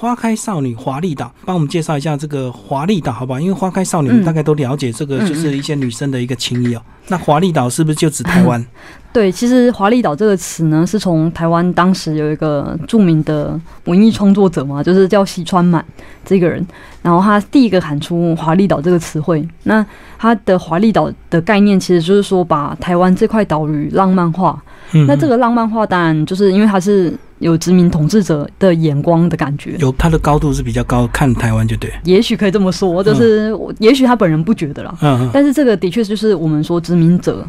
花开少女华丽岛，帮我们介绍一下这个华丽岛，好不好？因为花开少女嗯大概都了解这个，就是一些女生的一个情谊哦。那华丽岛是不是就指台湾？对，其实“华丽岛”这个词呢，是从台湾当时有一个著名的文艺创作者嘛，就是叫西川满这个人，然后他第一个喊出“华丽岛”这个词汇。那他的“华丽岛”的概念，其实就是说把台湾这块岛屿浪漫化。嗯，那这个浪漫化，当然就是因为它是有殖民统治者的眼光的感觉。有他的高度是比较高，看台湾就对。也许可以这么说，就是我也许他本人不觉得啦，但是这个的确就是我们说殖民者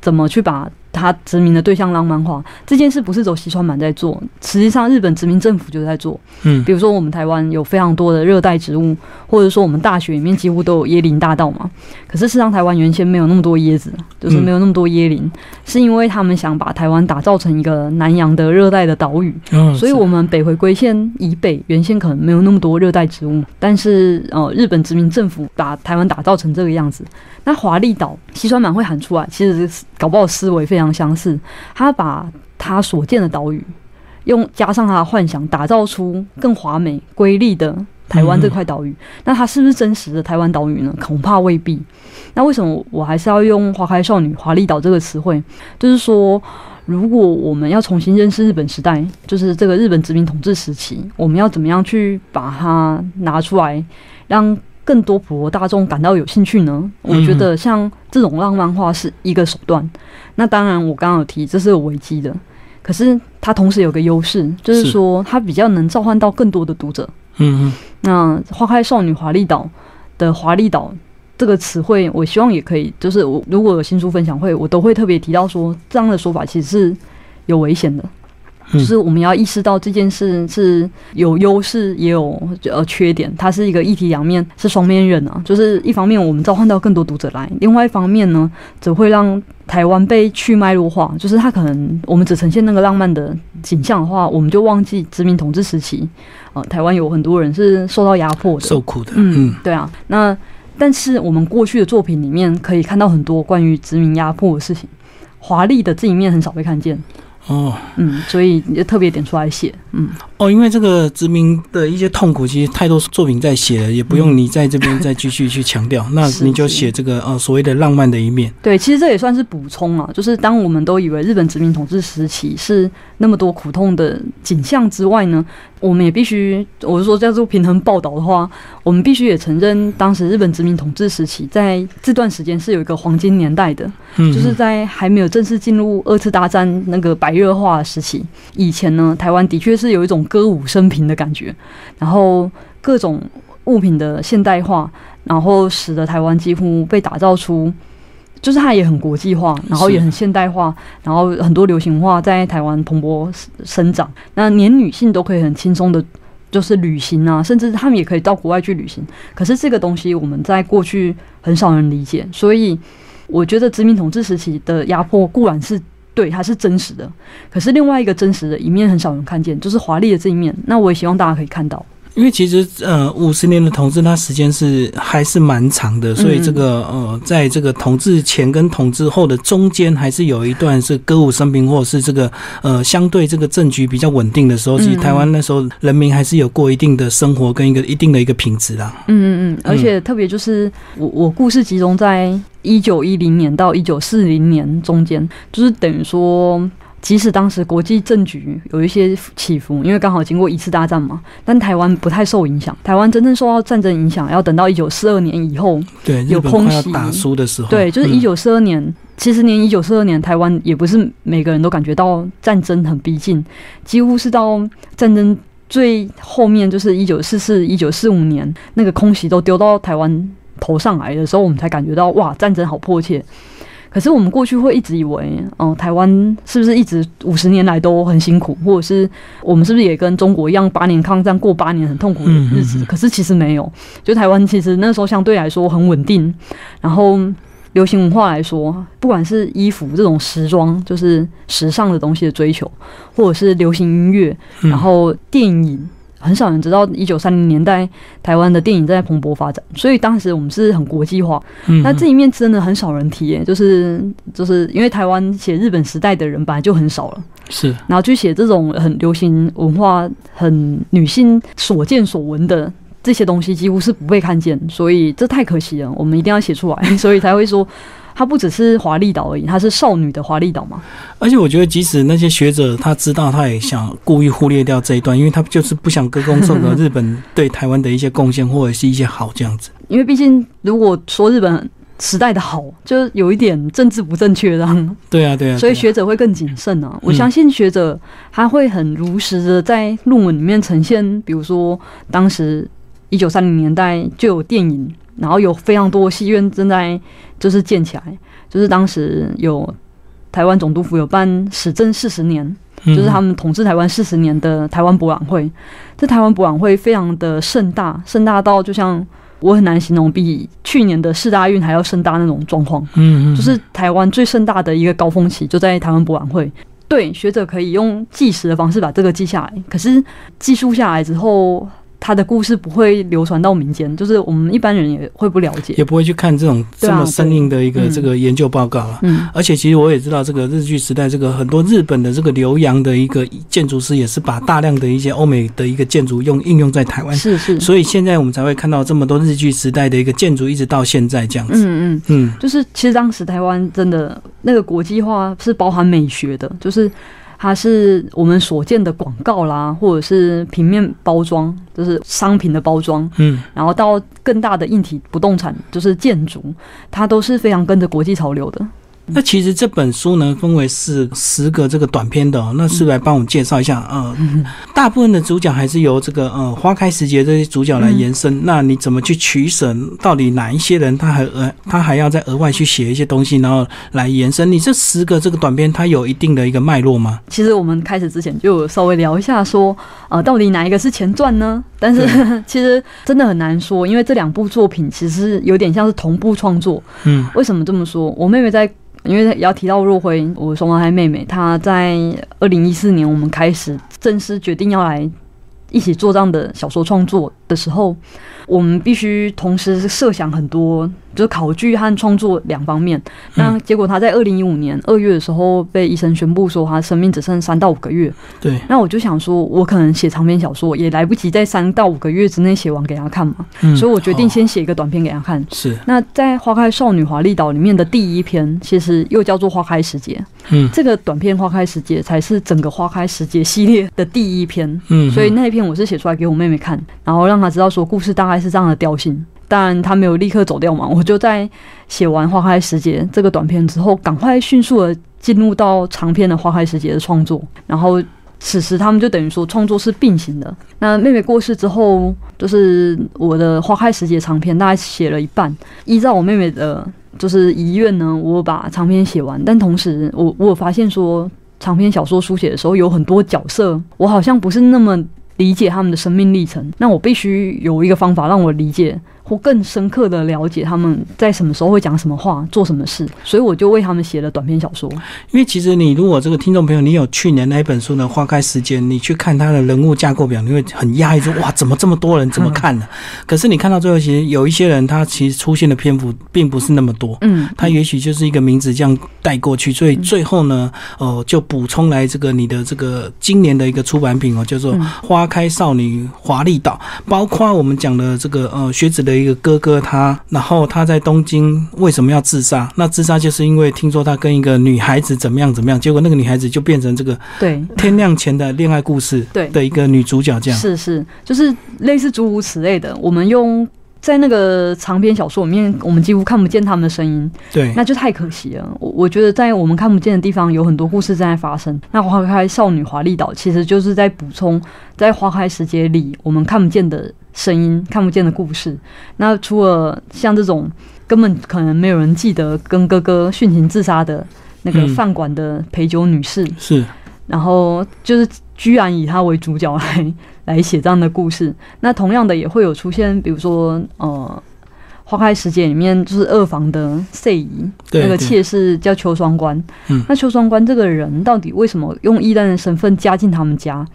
怎么去把他殖民的对象浪漫化这件事，不是走西川满在做，实际上日本殖民政府就在做。嗯比如说我们台湾有非常多的热带植物，或者说我们大学里面几乎都有椰林大道嘛。可是事实上台湾原先没有那么多椰子，就是没有那么多椰林，是因为他们想把台湾打造成一个南洋的热带的岛屿。嗯，所以，我们北回归线以北，原先可能没有那么多热带植物，但是呃，日本殖民政府把台湾打造成这个样子。那华丽岛，西川满会喊出来，其实是搞不好思维非常相似。他把他所见的岛屿，用加上他的幻想，打造出更华美、瑰丽的台湾这块岛屿。那它是不是真实的台湾岛屿呢？恐怕未必。那为什么我还是要用“花开少女”“华丽岛”这个词汇？就是说。如果我们要重新认识日本时代，就是这个日本殖民统治时期，我们要怎么样去把它拿出来，让更多普罗大众感到有兴趣呢？我觉得像这种浪漫化是一个手段。那当然，我刚刚有提这是有危机的，可是它同时有个优势，就是是说它比较能召唤到更多的读者。嗯嗯那花开少女华丽岛的华丽岛这个词汇，我希望也可以，就是我如果有新书分享会，我都会特别提到说，这样的说法其实是有危险的，嗯就是我们要意识到这件事是有优势也有呃缺点，它是一个一体两面，是双面刃啊。就是一方面我们召唤到更多读者来，另外一方面呢，只会让台湾被去脉络化，就是它可能我们只呈现那个浪漫的景象的话，我们就忘记殖民统治时期，呃，台湾有很多人是受到压迫的，受苦的。嗯嗯，对啊，那但是我们过去的作品里面可以看到很多关于殖民压迫的事情，华丽的这一面很少被看见，哦。嗯，所以就特别点出来写，嗯，哦，因为这个殖民的一些痛苦，其实太多作品在写了，也不用你在这边再继续去强调。那你就写这个呃所谓的浪漫的一面。对，其实这也算是补充啊，就是当我们都以为日本殖民统治时期是那么多苦痛的景象之外呢，我们也必须，我是说叫做平衡报道的话，我们必须也承认，当时日本殖民统治时期在这段时间是有一个黄金年代的，嗯，就是在还没有正式进入二次大战那个白热化的时期。以前呢，台湾的确是有一种歌舞升平的感觉，然后各种物品的现代化，然后使得台湾几乎被打造出，就是它也很国际化，然后也很现代化，然后很多流行化在台湾蓬勃生长，那连女性都可以很轻松的。就是旅行啊，甚至他们也可以到国外去旅行。可是这个东西我们在过去很少人理解，所以我觉得殖民统治时期的压迫固然是对，它是真实的，可是另外一个真实的一面很少人看见，就是华丽的这一面。那我也希望大家可以看到。因为其实呃五十年的统治，它时间是还是蛮长的，所以这个呃，在这个统治前跟统治后的中间，还是有一段是歌舞升平，或者是这个呃相对这个政局比较稳定的时候，其实台湾那时候人民还是有过一定的生活跟一个一定的一个品质啦。嗯嗯嗯，而且特别就是我我故事集中在一九一零年到一九四零年中间，就是等于说。即使当时国际政局有一些起伏，因为刚好经过一次大战嘛，但台湾不太受影响。台湾真正受到战争影响，要等到一九四二年以后。对，有空袭打输的时候，对，就是嗯一九四二年。其实年一九四二年，台湾也不是每个人都感觉到战争很逼近，几乎是到战争最后面，就是一九四四、一九四五年那个空袭都丢到台湾头上来的时候，我们才感觉到哇，战争好迫切。可是我们过去会一直以为，哦、台湾是不是一直五十年来都很辛苦，或者是我们是不是也跟中国一样八年抗战过八年很痛苦的日子？可是其实没有，就台湾其实那时候相对来说很稳定，然后流行文化来说，不管是衣服这种时装，就是时尚的东西的追求，或者是流行音乐，嗯然后电影。很少人知道，一九三零年代台湾的电影正在蓬勃发展，所以当时我们是很国际化。嗯那这一面真的很少人提耶，就是就是因为台湾写日本时代的人本来就很少了，是，然后去写这种很流行文化、很女性所见所闻的这些东西，几乎是不被看见，所以这太可惜了。我们一定要写出来，所以才会说。它不只是华丽岛而已，它是少女的华丽岛嘛。而且我觉得，即使那些学者他知道，他也想故意忽略掉这一段，因为他就是不想歌功颂德日本对台湾的一些贡献或者是一些好这样子。因为毕竟，如果说日本时代的好，就是有一点政治不正确的。对啊，对啊。所以学者会更谨慎啊。我相信学者他会很如实的在论文里面呈现，比如说当时一九三零年代就有电影。然后有非常多戏院正在就是建起来，就是当时有台湾总督府有办史政四十年，就是他们统治台湾四十年的台湾博览会。这台湾博览会非常的盛大，盛大到就像我很难形容，比去年的四大运还要盛大那种状况。嗯嗯，就是台湾最盛大的一个高峰期就在台湾博览会。对学者可以用计时的方式把这个记下来，可是记述下来之后。他的故事不会流传到民间，就是我们一般人也会不了解，也不会去看这种这么生硬的一个这个研究报告了。嗯，而且其实我也知道，这个日据时代，这个很多日本的这个留洋的一个建筑师，也是把大量的一些欧美的一个建筑用应用在台湾。是是，所以现在我们才会看到这么多日据时代的一个建筑，一直到现在这样子。嗯嗯嗯，就是其实当时台湾真的那个国际化是包含美学的，就是。它是我们所见的广告啦，或者是平面包装，就是商品的包装，嗯，然后到更大的硬体不动产，就是建筑，它都是非常跟着国际潮流的。那其实这本书呢，分为是十个这个短篇的，那是来帮我们介绍一下。呃，大部分的主角还是由这个呃花开时节这些主角来延伸。那你怎么去取舍？到底哪一些人他还额他还要再额外去写一些东西，然后来延伸？你这十个这个短篇，它有一定的一个脉络吗？其实我们开始之前就稍微聊一下，说呃，到底哪一个是前传呢？但是 其实真的很难说，因为这两部作品其实有点像是同步创作。嗯，为什么这么说？我妹妹在。因为也要提到若辉，我双胞胎妹妹，她在二零一四年我们开始正式决定要来一起做这样的小说创作的时候，我们必须同时设想很多。就是考据和创作两方面，那结果他在二零一五年二月的时候被医生宣布说他生命只剩三到五个月。对，那我就想说，我可能写长篇小说也来不及在三到五个月之内写完给他看嘛，嗯所以我决定先写一个短片给他看。是，那在《花开少女华丽岛》里面的第一篇，其实又叫做《花开时节》。嗯，这个短片《花开时节》才是整个《花开时节》系列的第一篇。嗯，所以那一篇我是写出来给我妹妹看，然后让她知道说故事大概是这样的调性。但他没有立刻走掉嘛，我就在写完《花开时节》这个短片之后，赶快迅速的进入到长篇的《花开时节》的创作。然后此时他们就等于说创作是并行的。那妹妹过世之后，就是我的《花开时节》长篇大概写了一半。依照我妹妹的，就是遗愿呢，我把长篇写完。但同时，我我发现说，长篇小说书写的时候有很多角色，我好像不是那么理解他们的生命历程。那我必须有一个方法让我理解。或更深刻的了解他们在什么时候会讲什么话、做什么事，所以我就为他们写了短篇小说。因为其实你如果这个听众朋友，你有去年那一本书呢《花开时间》，你去看他的人物架构表，你会很压抑说：哇，怎么这么多人怎么看呢？可是你看到最后，其实有一些人他其实出现的篇幅并不是那么多。嗯，他也许就是一个名字这样带过去，所以最后呢，哦，就补充来这个你的这个今年的一个出版品哦，叫做《花开少女华丽岛》，包括我们讲的这个呃学子的。一个哥哥他，然后他在东京为什么要自杀？那自杀就是因为听说他跟一个女孩子怎么样怎么样，结果那个女孩子就变成这个对天亮前的恋爱故事对的一个女主角这样。是是，就是类似诸如此类的。我们用在那个长篇小说里面，我们几乎看不见他们的声音，对，那就太可惜了。我我觉得在我们看不见的地方，有很多故事正在发生。那花开少女华丽岛其实就是在补充在花开时节里我们看不见的。声音看不见的故事。那除了像这种根本可能没有人记得跟哥哥殉情自杀的那个饭馆的陪酒女士，是，然后就是居然以她为主角来来写这样的故事。那同样的也会有出现，比如说呃，《花开时节》里面就是二房的赛姨，那个妾室叫秋双关。嗯，那秋双关这个人到底为什么用异端的身份加进他们家？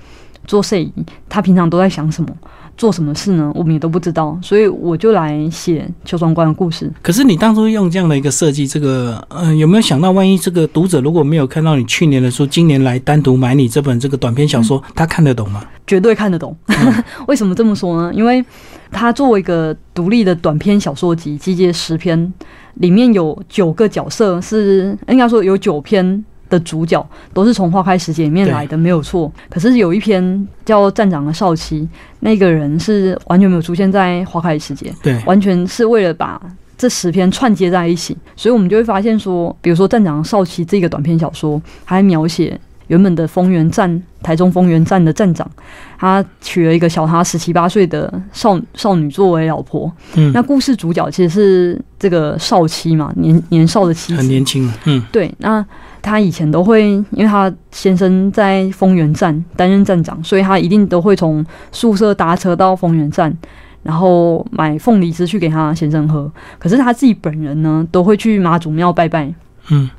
做摄影，他平常都在想什么？做什么事呢？我们也都不知道，所以我就来写邱双关的故事。可是你当初用这样的一个设计，这个呃，有没有想到，万一这个读者如果没有看到你去年的书，今年来单独买你这本这个短篇小说，他看得懂吗？绝对看得懂。为什么这么说呢？因为它作为一个独立的短篇小说集，集结十篇，里面有九个角色，是应该说有九篇。的主角都是从《花开时节》里面来的，没有错。可是有一篇叫《站长的少妻》，那个人是完全没有出现在《花开时节》，对，完全是为了把这十篇串接在一起。所以我们就会发现说，比如说《站长的少妻》这个短篇小说，还描写原本的丰原站台中丰原站的站长，他娶了一个小他十七八岁的少少女作为老婆。嗯，那故事主角其实是这个少妻嘛，年年少的妻子，很年轻。嗯，对，那。他以前都会，因为他先生在丰原站担任站长，所以他一定都会从宿舍搭车到丰原站，然后买凤梨汁去给他先生喝。可是他自己本人呢，都会去妈祖庙拜拜。嗯，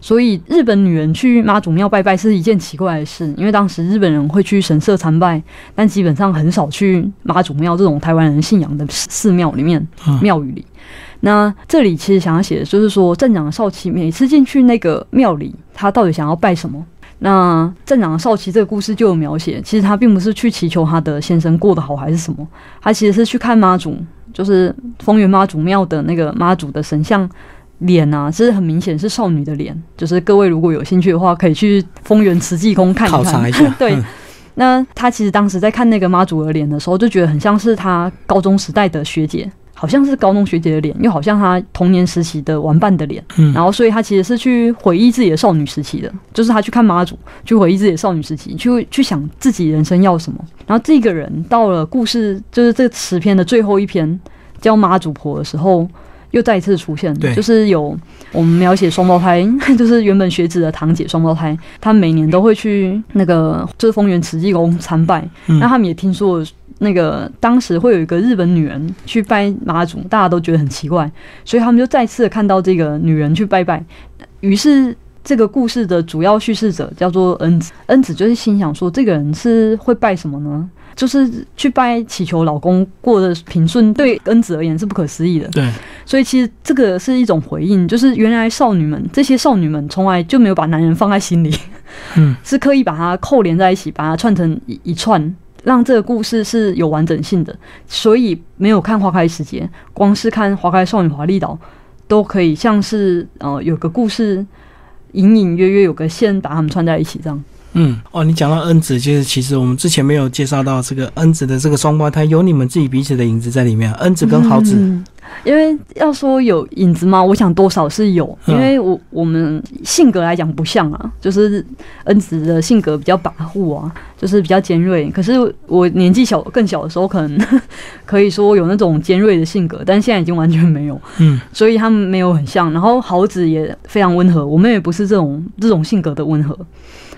所以日本女人去妈祖庙拜拜是一件奇怪的事，因为当时日本人会去神社参拜，但基本上很少去妈祖庙这种台湾人信仰的寺庙里面、庙宇里。那这里其实想要写的就是说，镇长少奇每次进去那个庙里，他到底想要拜什么？那镇长少奇这个故事就有描写，其实他并不是去祈求他的先生过得好还是什么，他其实是去看妈祖，就是丰原妈祖庙的那个妈祖的神像脸啊，其实很明显是少女的脸。就是各位如果有兴趣的话，可以去丰原慈济宫看一看。一下。对，那他其实当时在看那个妈祖的脸的时候，就觉得很像是他高中时代的学姐。好像是高中学姐的脸，又好像他童年时期的玩伴的脸，嗯，然后所以他其实是去回忆自己的少女时期的，就是他去看妈祖，去回忆自己的少女时期，去去想自己人生要什么。然后这个人到了故事就是这十篇的最后一篇叫妈祖婆的时候，又再一次出现，对，就是有我们描写双胞胎，就是原本学子的堂姐双胞胎，她每年都会去那个就是丰原慈济宫参拜，那他们也听说。那个当时会有一个日本女人去拜妈祖，大家都觉得很奇怪，所以他们就再次看到这个女人去拜拜。于是这个故事的主要叙事者叫做恩子，恩子就是心想说，这个人是会拜什么呢？就是去拜祈求老公过得平顺，对恩子而言是不可思议的。对，所以其实这个是一种回应，就是原来少女们这些少女们从来就没有把男人放在心里，嗯，是刻意把它扣连在一起，把它串成一一串。让这个故事是有完整性的，所以没有看《花开时节》，光是看《花开少女华丽岛》，都可以像是呃有个故事，隐隐约约有个线把它们串在一起这样。嗯，哦，你讲到恩子，就是其实我们之前没有介绍到这个恩子的这个双胞胎，有你们自己彼此的影子在里面，恩子跟豪子。因为要说有影子吗？我想多少是有，因为我我们性格来讲不像啊，就是恩子的性格比较跋扈啊，就是比较尖锐。可是我年纪小更小的时候，可能 可以说有那种尖锐的性格，但现在已经完全没有。嗯，所以他们没有很像。然后豪子也非常温和，我们也不是这种这种性格的温和。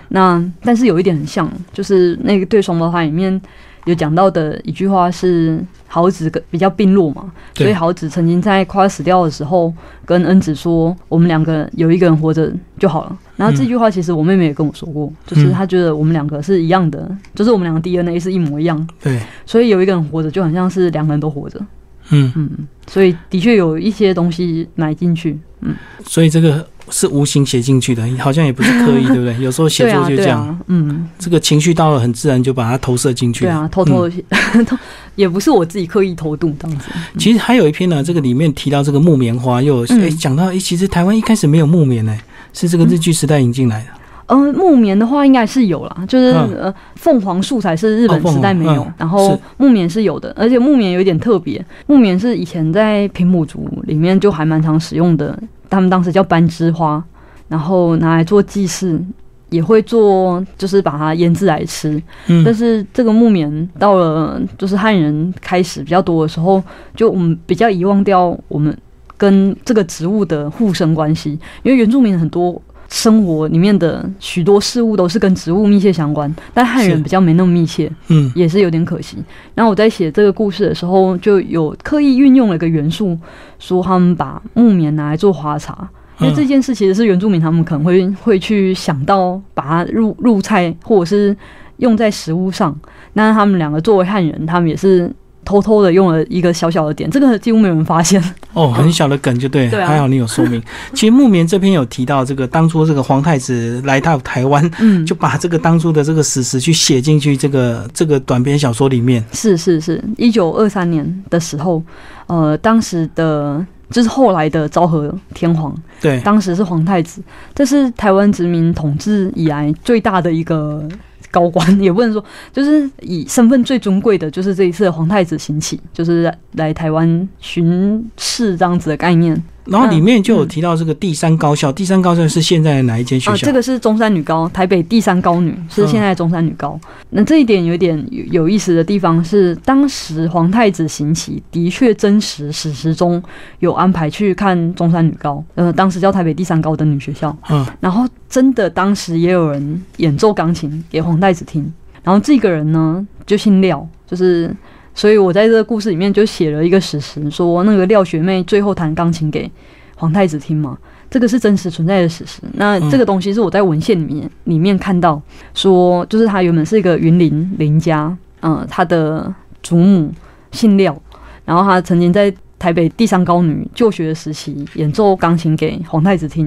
那但是有一点很像，就是那个对双胞胎里面。有讲到的一句话是豪子比较病弱嘛，所以豪子曾经在快要死掉的时候跟恩子说：“我们两个有一个人活着就好了。”然后这句话其实我妹妹也跟我说过，就是她觉得我们两个是一样的，就是我们两个 DNA 是一模一样。对，所以有一个人活着就很像是两个人都活着。嗯嗯，所以的确有一些东西埋进去。嗯，所以这个。是无形写进去的，好像也不是刻意，对不对？有时候写作就这样，嗯，这个情绪到了很自然，就把它投射进去。对啊，偷偷的，也不是我自己刻意偷渡这样子。其实还有一篇呢，这个里面提到这个木棉花，又哎讲到哎，其实台湾一开始没有木棉呢，是这个日剧时代引进来的。嗯，木棉的话应该是有啦，就是呃，凤凰树才是日本时代没有，然后木棉是有的，而且木棉有一点特别，木棉是以前在平埔族里面就还蛮常使用的。他们当时叫斑枝花，然后拿来做祭祀，也会做，就是把它腌制来吃。嗯，但是这个木棉到了就是汉人开始比较多的时候，就我们比较遗忘掉我们跟这个植物的互生关系，因为原住民很多生活里面的许多事物都是跟植物密切相关，但汉人比较没那么密切，嗯，也是有点可惜。然后我在写这个故事的时候，就有刻意运用了一个元素。说他们把木棉拿来做花茶，因为这件事其实是原住民他们可能会会去想到把它入入菜或者是用在食物上。那他们两个作为汉人，他们也是偷偷的用了一个小小的点，这个几乎没有人发现。哦，很小的梗就对，对啊还好你有说明。其实木棉这篇有提到这个当初这个皇太子来到台湾，嗯，就把这个当初的这个史实去写进去这个这个短篇小说里面。是是是，一九二三年的时候，呃，当时的就是后来的昭和天皇，对，当时是皇太子，这是台湾殖民统治以来最大的一个高官，也不能说，就是以身份最尊贵的，就是这一次皇太子行启，就是来台湾巡视这样子的概念。然后里面就有提到这个第三高校，第三高校是现在的哪一间学啊，校？这个是中山女高，台北第三高女是现在的中山女高。那这一点有点有有意思的地方是，当时皇太子行乞的确真实史实中有安排去看中山女高，呃，当时叫台北第三高的女学校。嗯，然后真的当时也有人演奏钢琴给皇太子听，然后这个人呢就姓廖，就是。所以我在这个故事里面就写了一个史实，说那个廖学妹最后弹钢琴给皇太子听嘛，这个是真实存在的史实。那这个东西是我在文献里面里面看到，说就是他原本是一个云林林家，嗯、他的祖母姓廖，然后他曾经在台北第三高女就学的时期演奏钢琴给皇太子听，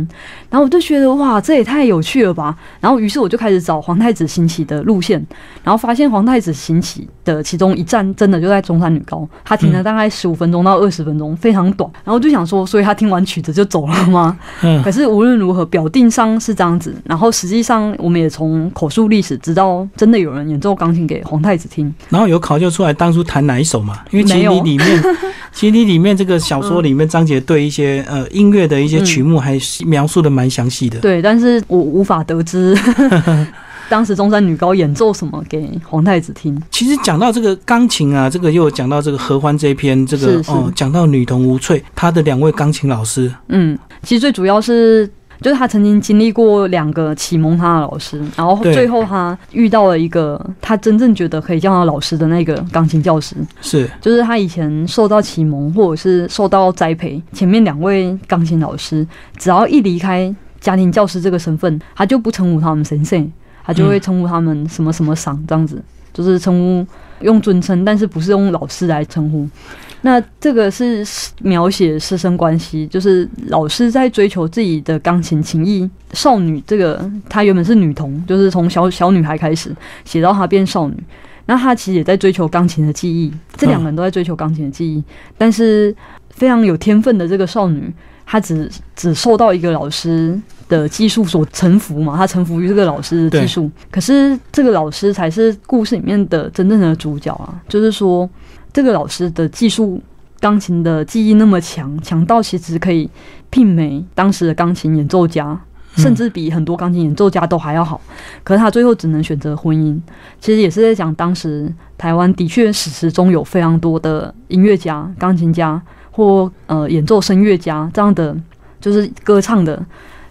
然后我就觉得哇，这也太有趣了吧！然后于是我就开始找皇太子行乞的路线，然后发现皇太子行乞的其中一站真的就在中山女高，他停了大概十五分钟到二十分钟，非常短。然后我就想说，所以他听完曲子就走了吗？嗯可是无论如何，表定上是这样子，然后实际上我们也从口述历史知道，真的有人演奏钢琴给皇太子听。然后有考究出来当初弹哪一首嘛？因为其你里面，其实你里面这个小说里面章节对一些呃音乐的一些曲目还描述的蛮详细的。对，但是我无法得知 当时中山女高演奏什么给皇太子听。其实讲到这个钢琴啊，这个又讲到这个合欢这一篇，这个哦，讲到女童吴翠，她的两位钢琴老师，嗯，其实最主要是。就是他曾经经历过两个启蒙他的老师，然后最后他遇到了一个他真正觉得可以叫他老师的那个钢琴教师，是。就是他以前受到启蒙或者是受到栽培，前面两位钢琴老师只要一离开家庭教师这个身份，他就不称呼他们神圣，他就会称呼他们什么什么赏这样子，就是称呼用尊称，但是不是用老师来称呼。那这个是描写师生关系，就是老师在追求自己的钢琴情谊。少女这个她原本是女童，就是从小小女孩开始写到她变少女。那她其实也在追求钢琴的技艺，这两个人都在追求钢琴的技艺。但是非常有天分的这个少女，她只只受到一个老师的技术所臣服嘛，他臣服于这个老师的技术。可是这个老师才是故事里面的真正的主角啊，就是说。这个老师的技术，钢琴的技艺那么强，强到其实可以媲美当时的钢琴演奏家，甚至比很多钢琴演奏家都还要好。可是他最后只能选择婚姻，其实也是在讲当时台湾的确史实中有非常多的音乐家、钢琴家或呃演奏声乐家这样的，就是歌唱的。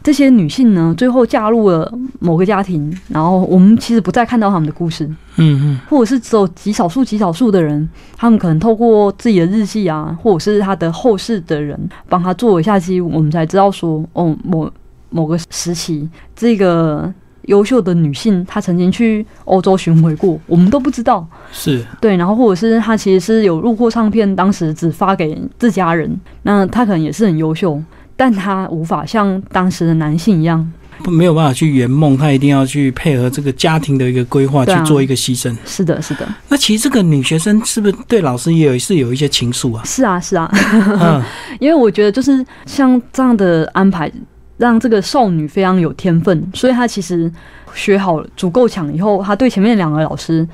这些女性呢，最后嫁入了某个家庭，然后我们其实不再看到她们的故事。嗯嗯，或者是只有极少数、极少数的人，他们可能透过自己的日记啊，或者是他的后世的人帮他做一下记录，我们才知道说，哦，某某个时期，这个优秀的女性她曾经去欧洲巡回过，我们都不知道。是对，然后或者是她其实是有录过唱片，当时只发给自家人，那她可能也是很优秀，但她无法像当时的男性一样。不没有办法去圆梦，她一定要去配合这个家庭的一个规划啊去做一个牺牲。是的，是的，那其实这个女学生是不是对老师也有是有一些情愫啊？是啊，是啊。嗯，因为我觉得就是像这样的安排，让这个少女非常有天分，所以她其实学好足够强以后，她对前面两个老师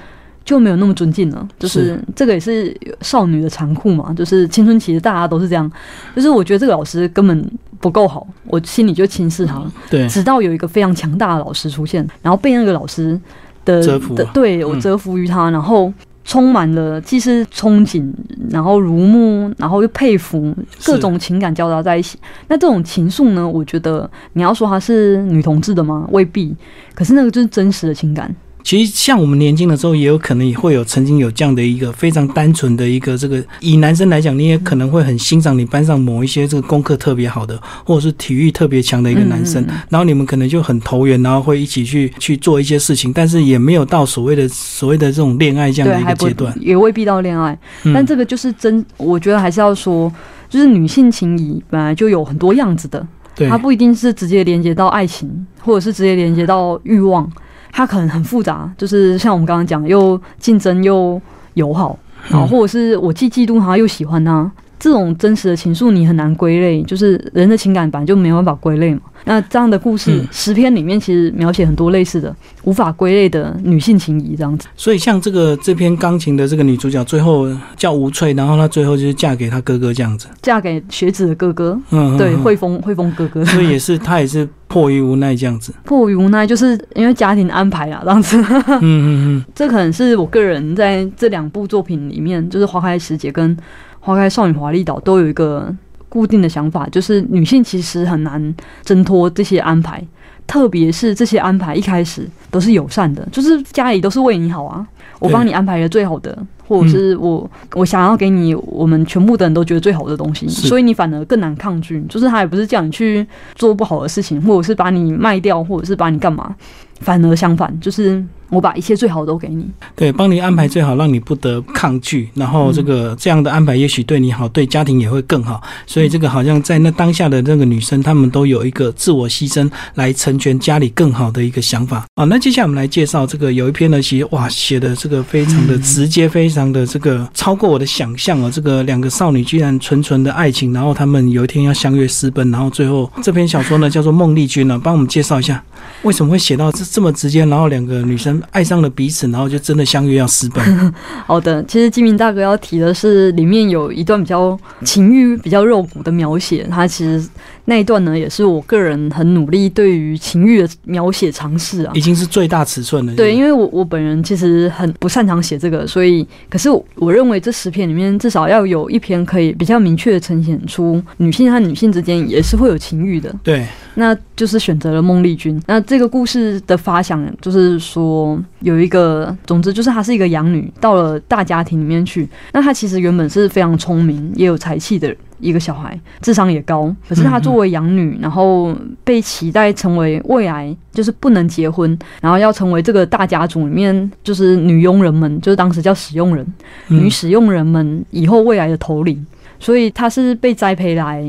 就没有那么尊敬了。就是是这个也是少女的残酷嘛，就是青春期的大家都是这样。就是我觉得这个老师根本不够好，我心里就轻视他，对，直到有一个非常强大的老师出现，然后被那个老师的折服的对我嗯折服于他，然后充满了既是憧憬，然后如沐，然后又佩服，各种情感交杂在一起。那这种情愫呢？我觉得你要说她是女同志的吗？未必。可是那个就是真实的情感。其实像我们年轻的时候，也有可能也会有曾经有这样的一个非常单纯的一个这个，以男生来讲，你也可能会很欣赏你班上某一些这个功课特别好的，或者是体育特别强的一个男生，然后你们可能就很投缘，然后会一起去去做一些事情，但是也没有到所谓的所谓的这种恋爱这样的一个阶段，也未必到恋爱。但这个就是真，我觉得还是要说，就是女性情谊本来就有很多样子的。它不一定是直接连接到爱情，或者是直接连接到欲望，它可能很复杂。就是像我们刚刚讲，又竞争又友好，然后或者是我既嫉妒他又喜欢他，这种真实的情愫你很难归类。就是人的情感本来就没有办法归类嘛。那这样的故事十篇里面，其实描写很多类似的无法归类的女性情谊这样子。所以像这个这篇钢琴的这个女主角，最后叫吴翠，然后她最后就是嫁给她哥哥这样子，嫁给学子的哥哥。嗯，对，汇丰汇丰哥哥。所以也是她也是迫于无奈这样子。迫于无奈，就是因为家庭安排啊，这样子。嗯嗯嗯。这可能是我个人在这两部作品里面，就是《花开时节》跟《花开少女华丽岛》都有一个。固定的想法就是女性其实很难挣脱这些安排，特别是这些安排一开始都是友善的，就是家里都是为你好啊，我帮你安排了最好的，或者是我我想要给你我们全部的人都觉得最好的东西，所以你反而更难抗拒。就是他也不是叫你去做不好的事情，或者是把你卖掉，或者是把你干嘛，反而相反，就是。我把一切最好的都给你，对，帮你安排最好，让你不得抗拒。然后这个这样的安排，也许对你好，对家庭也会更好。所以这个好像在那当下的那个女生，她们都有一个自我牺牲来成全家里更好的一个想法啊。那接下来我们来介绍这个有一篇呢，其实哇写的这个非常的直接，非常的这个超过我的想象哦。这个两个少女居然纯纯的爱情，然后他们有一天要相约私奔，然后最后这篇小说呢叫做《孟丽君》呢，帮我们介绍一下为什么会写到这这么直接，然后两个女生。爱上了彼此，然后就真的相约要私奔。好的，其实金明大哥要提的是，里面有一段比较情欲、比较肉骨的描写。他其实那一段呢，也是我个人很努力对于情欲的描写尝试啊，已经是最大尺寸了。对，因为我我本人其实很不擅长写这个，所以可是我认为这十篇里面至少要有一篇可以比较明确的呈现出女性和女性之间也是会有情欲的。对，那就是选择了孟丽君。那这个故事的发想就是说。有一个，总之就是她是一个养女，到了大家庭里面去。那她其实原本是非常聪明，也有才气的一个小孩，智商也高。可是她作为养女，然后被期待成为未来就是不能结婚，然后要成为这个大家族里面就是女佣人们，就是当时叫使用人，女使用人们以后未来的头领。所以她是被栽培来。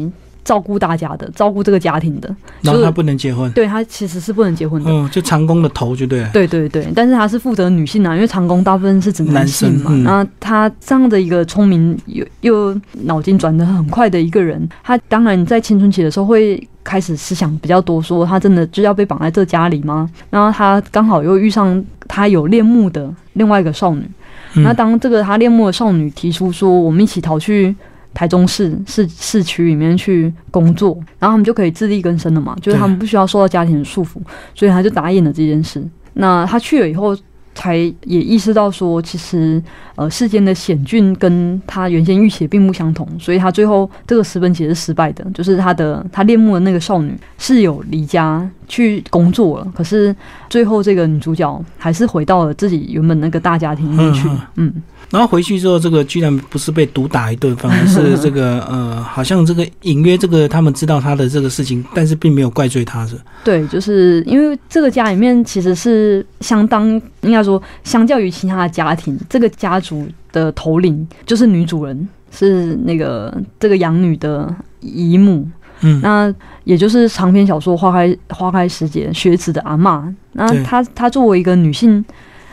照顾大家的，照顾这个家庭的，然后他不能结婚，对他其实是不能结婚的，嗯，就长工的头就对了，对对对，但是他是负责女性啊，因为长工大部分是指男性嘛，那他这样的一个聪明又又脑筋转得很快的一个人，他当然在青春期的时候会开始思想比较多，说他真的就要被绑在这家里吗？然后他刚好又遇上他有恋慕的另外一个少女，那当这个他恋慕的少女提出说，我们一起逃去。台中市市市区里面去工作，然后他们就可以自力更生了嘛，就是他们不需要受到家庭的束缚，所以他就答应了这件事。那他去了以后。才也意识到说，其实呃世间的险峻跟他原先预期并不相同，所以他最后这个私奔其实是失败的。就是他的他恋慕的那个少女是有离家去工作了，可是最后这个女主角还是回到了自己原本那个大家庭里面去。嗯，然后回去之后，这个居然不是被毒打一顿，反而是这个呃，好像这个隐约这个他们知道他的这个事情，但是并没有怪罪他是。对，就是因为这个家里面其实是相当应该。说，相较于其他的家庭，这个家族的头领就是女主人，是那个这个养女的姨母。嗯，那也就是长篇小说《花开花开时节》学子的阿妈。那她她作为一个女性，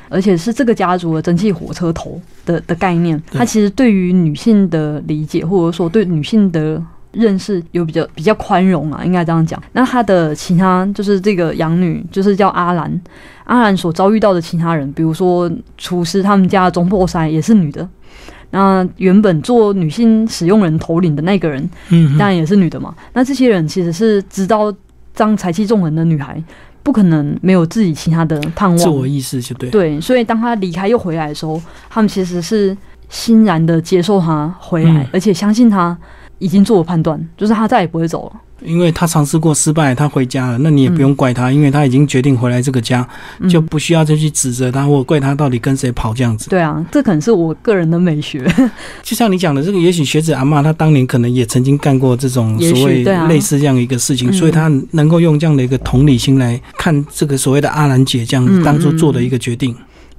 而且是这个家族的蒸汽火车头的的概念，她其实对于女性的理解，或者说对女性的。认识有比较比较宽容啊，应该这样讲。那他的其他就是这个养女，就是叫阿兰。阿兰所遭遇到的其他人，比如说厨师，他们家的中破塞也是女的。那原本做女性使用人头领的那个人，嗯，当然也是女的嘛。那这些人其实是知道这样才气纵横的女孩，不可能没有自己其他的盼望、自我意识，就对。对，所以当他离开又回来的时候，他们其实是欣然的接受他回来，而且相信他。已经做了判断，就是他再也不会走了。因为他尝试过失败，他回家了，那你也不用怪他，因为他已经决定回来这个家，嗯就不需要再去指责他或怪他到底跟谁跑这样子。对啊，这可能是我个人的美学。就像你讲的，这个也许学子阿嬷她当年可能也曾经干过这种所谓类似这样一个事情，嗯所以她能够用这样的一个同理心来看这个所谓的阿兰姐这样嗯当初做的一个决定。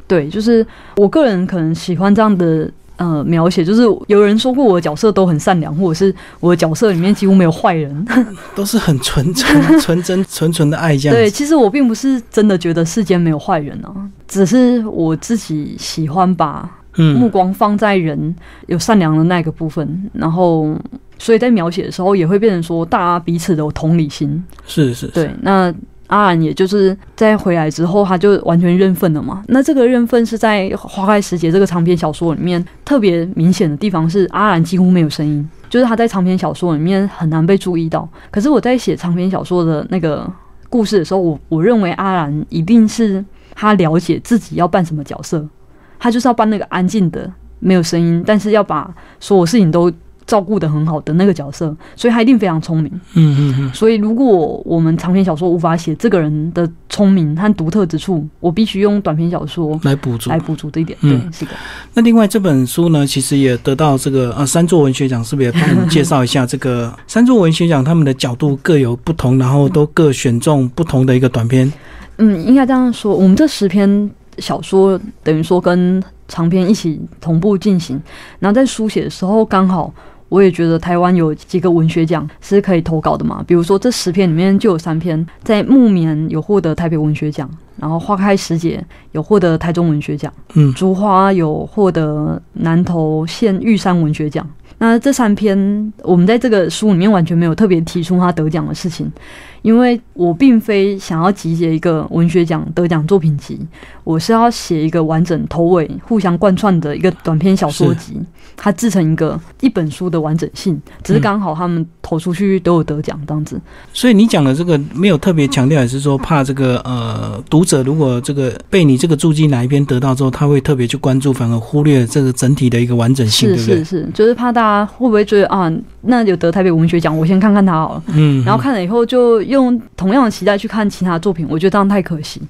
对，就是我个人可能喜欢这样的呃描写，就是有人说过我的角色都很善良，或者是我的角色里面几乎没有坏人。都是很纯纯、纯真、纯纯的爱这样对，其实我并不是真的觉得世间没有坏人啊，只是我自己喜欢把目，光放在人有善良的那个部分，然后所以在描写的时候也会变成说大家彼此的同理心。是是，是对，那阿兰也就是在回来之后，他就完全认份了嘛。那这个认份是在《花开时节》这个长篇小说里面特别明显的地方是，阿兰几乎没有声音，就是他在长篇小说里面很难被注意到。可是我在写长篇小说的那个故事的时候，我我认为阿兰一定是他了解自己要扮什么角色，他就是要扮那个安静的、没有声音，但是要把所有事情都照顾的很好的那个角色，所以他一定非常聪明。嗯嗯嗯，所以，如果我们长篇小说无法写这个人的聪明和独特之处，我必须用短篇小说来补足来。补足这一点。嗯对，是的。那另外这本书呢，其实也得到这个呃三座文学奖，是不是也帮我们介绍一下这个 三座文学奖他们的角度各有不同，然后都各选中不同的一个短篇。嗯，应该这样说，我们这十篇小说等于说跟长篇一起同步进行，然后在书写的时候刚好。我也觉得台湾有几个文学奖是可以投稿的嘛，比如说这十篇里面就有三篇在木棉有获得台北文学奖，然后花开时节有获得台中文学奖。嗯竹花有获得南投县玉山文学奖。那这三篇，我们在这个书里面完全没有特别提出他得奖的事情，因为我并非想要集结一个文学奖得奖作品集，我是要写一个完整头尾互相贯穿的一个短篇小说集，它制成一个一本书的完整性。只是刚好他们投出去都有得奖这样子。所以你讲的这个没有特别强调，也是说怕这个呃读者如果这个被你这个注记哪一篇得到之后，他会特别去关注，反而忽略这个整体的一个完整性，是对不对是？是，就是怕大家会不会觉得啊，那有得台北文学奖，我先看看他好了。嗯，然后看了以后，就用同样的期待去看其他作品，我觉得这样太可惜。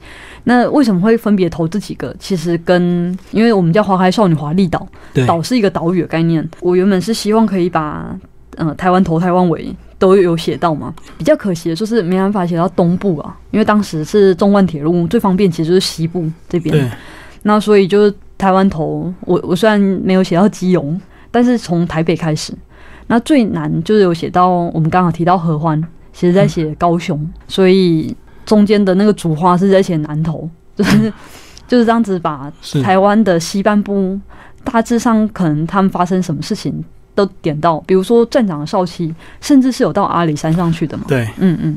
那为什么会分别投这几个？其实跟因为我们叫花开少女华丽岛，对，岛是一个岛屿的概念。我原本是希望可以把呃台湾头、台湾尾都有写到嘛，比较可惜的就是没办法写到东部啊，因为当时是中万铁路最方便，其实就是西部这边。那所以就是台湾头，我我虽然没有写到基隆，但是从台北开始，那最难就是有写到我们刚好提到合欢，其实在写高雄，所以中间的那个主花是在写南投，就是就是这样子把台湾的西半部大致上可能他们发生什么事情都点到，比如说站长的少期，甚至是有到阿里山上去的嘛。对。嗯嗯，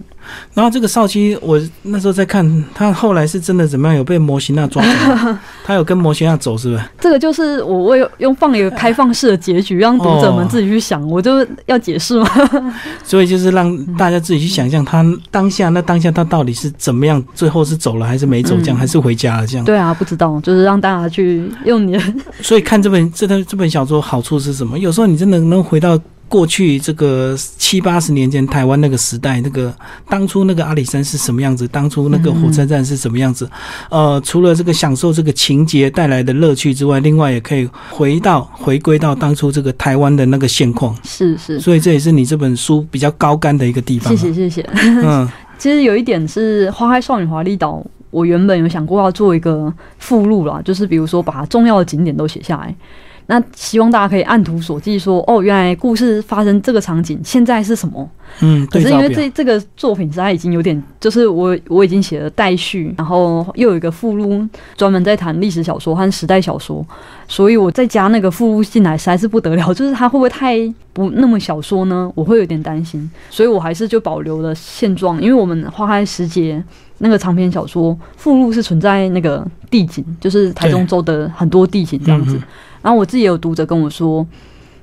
然后这个少期，我那时候在看他后来是真的怎么样，有被摩西娜抓 他有跟摩西娜走，是不是？这个就是我为用放一个开放式的结局，让读者们自己去想，我就要解释吗？所以就是让大家自己去想象他当下，那当下他到底是怎么样，最后是走了还是没走，这样、嗯还是回家了这样。对啊，不知道，就是让大家去用你的，所以看这本这本这本小说好处是什么？有时候你真的能回到过去这个七八十年前台湾那个时代，那个当初那个阿里山是什么样子，当初那个火车站是什么样子。呃，除了这个享受这个情节带来的乐趣之外，另外也可以回到回归到当初这个台湾的那个现况。是是，所以这也是你这本书比较高干的一个地方、谢谢。谢谢。嗯，其实有一点是《花开少女华丽岛》，我原本有想过要做一个附录啦，就是比如说把重要的景点都写下来。那希望大家可以按图索骥，说哦，原来故事发生这个场景，现在是什么？嗯，可是因为。这这个作品实在已经有点，就是我我已经写了待续，然后又有一个附录，专门在谈历史小说和时代小说，所以我再加那个附录进来，实在是不得了。就是它会不会太不那么小说呢？我会有点担心，所以我还是就保留了现状，因为我们花开时节那个长篇小说附录是存在那个地景，就是台中州的很多地景这样子。嗯然后我自己也有读者跟我说，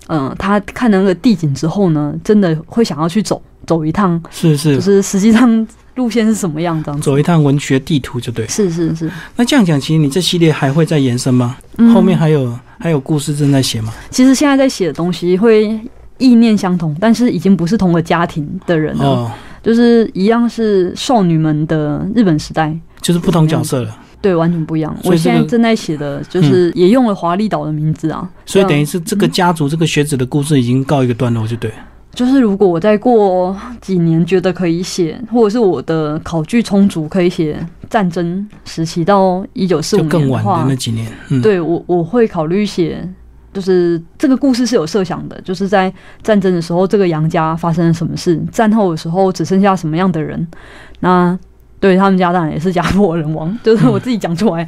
嗯、他看了那个地景之后呢，真的会想要去走走一趟，是是，就是实际上路线是什么样子。走一趟文学地图就对。是是是，那这样讲，其实你这系列还会再延伸吗？嗯后面还有还有故事正在写吗？其实现在在写的东西会意念相同，但是已经不是同个家庭的人了，哦，就是一样是少女们的日本时代，就是不同角色了，对，完全不一样。我现在正在写的就是也用了华丽岛的名字啊，所以等于是这个家族这个学子的故事已经告一个段落，就对。就是如果我再过几年觉得可以写，或者是我的考据充足，可以写战争时期到一九四五就更晚的年的话那，几年，嗯，，对我我会考虑写，就是这个故事是有设想的，就是在战争的时候，这个杨家发生了什么事，战后的时候只剩下什么样的人，那。对他们家当然也是家破人亡，就是我自己讲出来，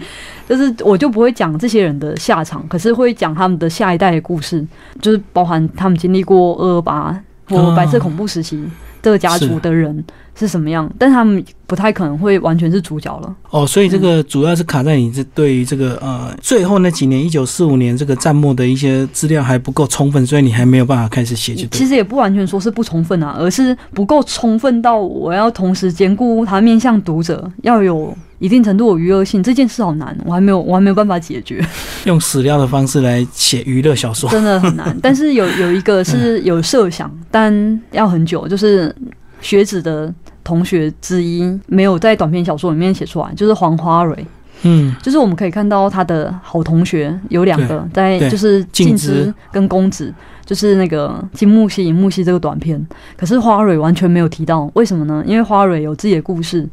就是我就不会讲这些人的下场，可是会讲他们的下一代的故事，就是包含他们经历过二二八或白色恐怖时期这个家族的人是什么样，但他们不太可能会完全是主角了。哦，所以这个主要是卡在你这对于这个呃最后那几年，一九四五年这个战末的一些资料还不够充分，所以你还没有办法开始写，就其。实也不完全说是不充分啊，而是不够充分到我要同时兼顾他面向读者，要有一定程度的娱乐性。这件事好难，我还没有，我还没有办法解决，用史料的方式来写娱乐小说。真的很难。但是有有一个是有设想，但要很久，就是学子的同学之一没有在短篇小说里面写出来，就是黄花蕊。嗯，就是我们可以看到他的好同学有两个，在就是静之静之跟公子，就是那个金木犀、银木犀这个短片。可是花蕊完全没有提到，为什么呢？因为花蕊有自己的故事。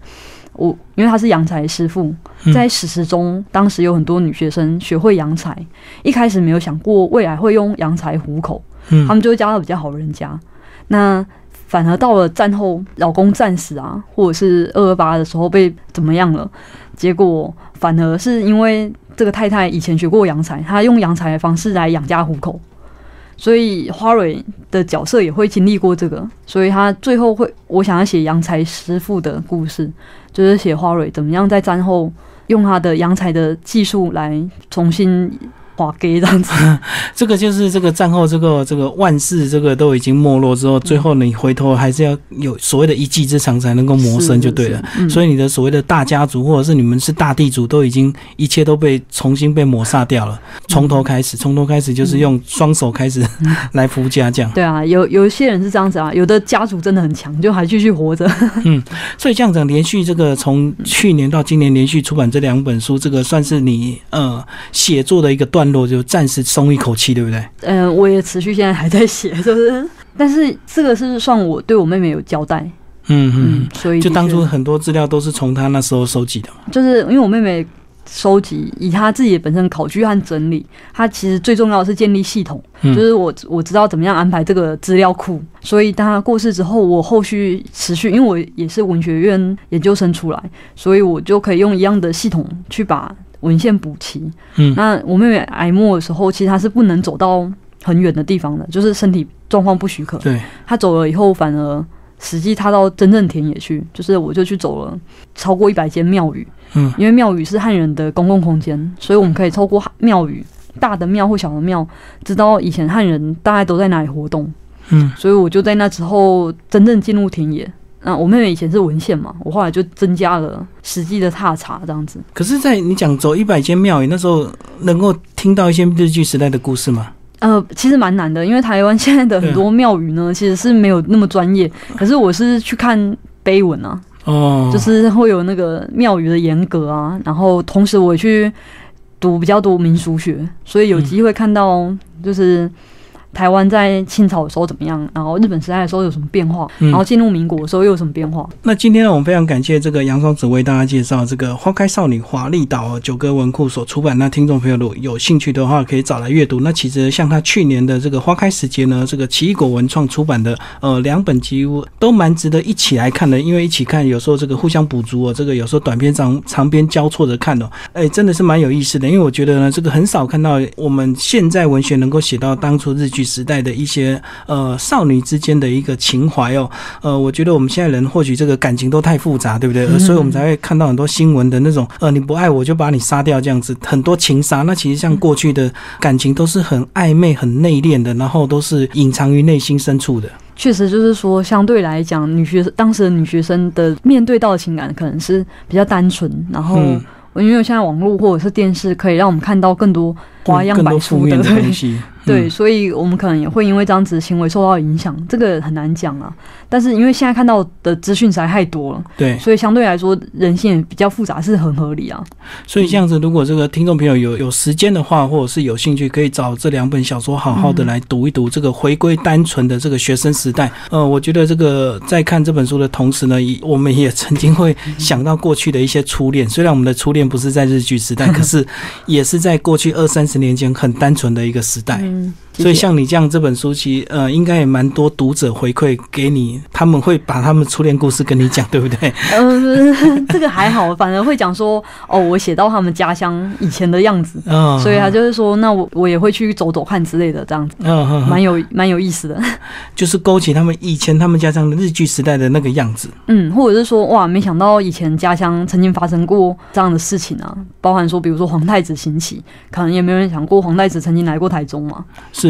我因为他是洋裁师傅，嗯在史实中，当时有很多女学生学会洋裁，一开始没有想过未来会用洋裁糊口，嗯他们就会嫁到比较好人家。那反而到了战后，老公战死啊，或者是二二八的时候被怎么样了，结果反而是因为这个太太以前学过洋裁，她用洋裁的方式来养家糊口，所以花蕊的角色也会经历过这个，所以他最后会，我想要写洋裁师傅的故事，就是写花蕊怎么样在战后用他的洋裁的技术来重新画给这样子。这个就是这个战后这个这个万事这个都已经没落之后，最后你回头还是要有所谓的一技之长才能够谋生就对了。所以你的所谓的大家族，或者是你们是大地主，都已经一切都被重新被抹杀掉了，从头开始，从头开始就是用双手开始 来扶家这样。对啊，有有一些人是这样子啊，有的家族真的很强，就还继续活着。嗯所以这样讲，连续这个从去年到今年连续出版这两本书，这个算是你呃写作的一个段落，就暂时松一口气，对不对？嗯、我也持续现在还在写，就是，但是这个是算我对我妹妹有交代，嗯嗯嗯，，所以就当初很多资料都是从她那时候收集的嘛。就是因为我妹妹收集以她自己本身考据和整理，她其实最重要的是建立系统，嗯就是我我知道怎么样安排这个资料库，所以当她过世之后，我后续持续，因为我也是文学院研究生出来，所以我就可以用一样的系统去把文献补齐。嗯那我妹妹挨末的时候，其实她是不能走到很远的地方的，就是身体状况不许可。对，她走了以后，反而实际踏到真正田野去，就是我就去走了超过一百间庙宇。嗯因为庙宇是汉人的公共空间，所以我们可以透过庙宇大的庙或小的庙，知道以前汉人大概都在哪里活动。嗯所以我就在那之后真正进入田野。那我妹妹以前是文献嘛，我后来就增加了实际的踏查这样子。可是，在你讲走一百间庙宇那时候，能够听到一些日据时代的故事吗？呃，其实蛮难的，因为台湾现在的很多庙宇呢，其实是没有那么专业。可是我是去看碑文啊，哦，就是会有那个庙宇的严格啊，然后同时我也去读比较多民俗学，所以有机会看到就是台湾在清朝的时候怎么样，然后日本时代的时候有什么变化，嗯然后进入民国的时候又有什么变化。那今天呢，我们非常感谢这个杨双子为大家介绍这个《花开少女华丽岛》九歌文库所出版。那听众朋友如果有兴趣的话，可以找来阅读。那其实像他去年的这个《花开时节》呢，这个奇异果文创出版的呃两本几乎都蛮值得一起来看的，因为一起看有时候这个互相补足哦，这个有时候短篇长长篇交错着看哦，哎，真的是蛮有意思的。因为我觉得呢，这个很少看到我们现在文学能够写到当初日据时代的一些呃少女之间的一个情怀哦。呃，我觉得我们现在人或许这个感情都太复杂，对不对？呃所以我们才会看到很多新闻的那种，呃，你不爱我就把你杀掉这样子，很多情杀。那其实像过去的感情都是很暧昧、很内敛的，然后都是隐藏于内心深处的。确实就是说，相对来讲，女学当时的女学生的面对到的情感可能是比较单纯，然后嗯因为现在网络或者是电视可以让我们看到更多花样百出的东西。对，所以我们可能也会因为这样子行为受到影响，这个很难讲啊。但是因为现在看到的资讯实在太多了，对，所以相对来说人性也比较复杂，是很合理啊。所以这样子，如果这个听众朋友有有时间的话，或者是有兴趣，可以找这两本小说好好的来读一读。这个回归单纯的这个学生时代，呃，我觉得这个在看这本书的同时呢，我们也曾经会想到过去的一些初恋。虽然我们的初恋不是在日剧时代，可是也是在过去二三十年前很单纯的一个时代。Mm. 所以像你这样这本书，其实呃，应该也蛮多读者回馈给你，他们会把他们初恋故事跟你讲，对不对？嗯，这个还好，反而会讲说，哦，我写到他们家乡以前的样子，嗯，所以他就是说，那我我也会去走走看之类的，这样子，嗯，蛮有蛮有意思的，就是勾起他们以前他们家乡的日剧时代的那个样子，嗯，或者是说，哇，没想到以前家乡曾经发生过这样的事情啊，包含说，比如说皇太子行乞，可能也没有人想过皇太子曾经来过台中嘛。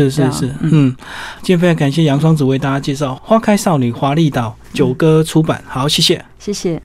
是是是，嗯，今天非常感谢杨双子为大家介绍《花开少女华丽岛》九歌出版，好，谢谢，谢谢。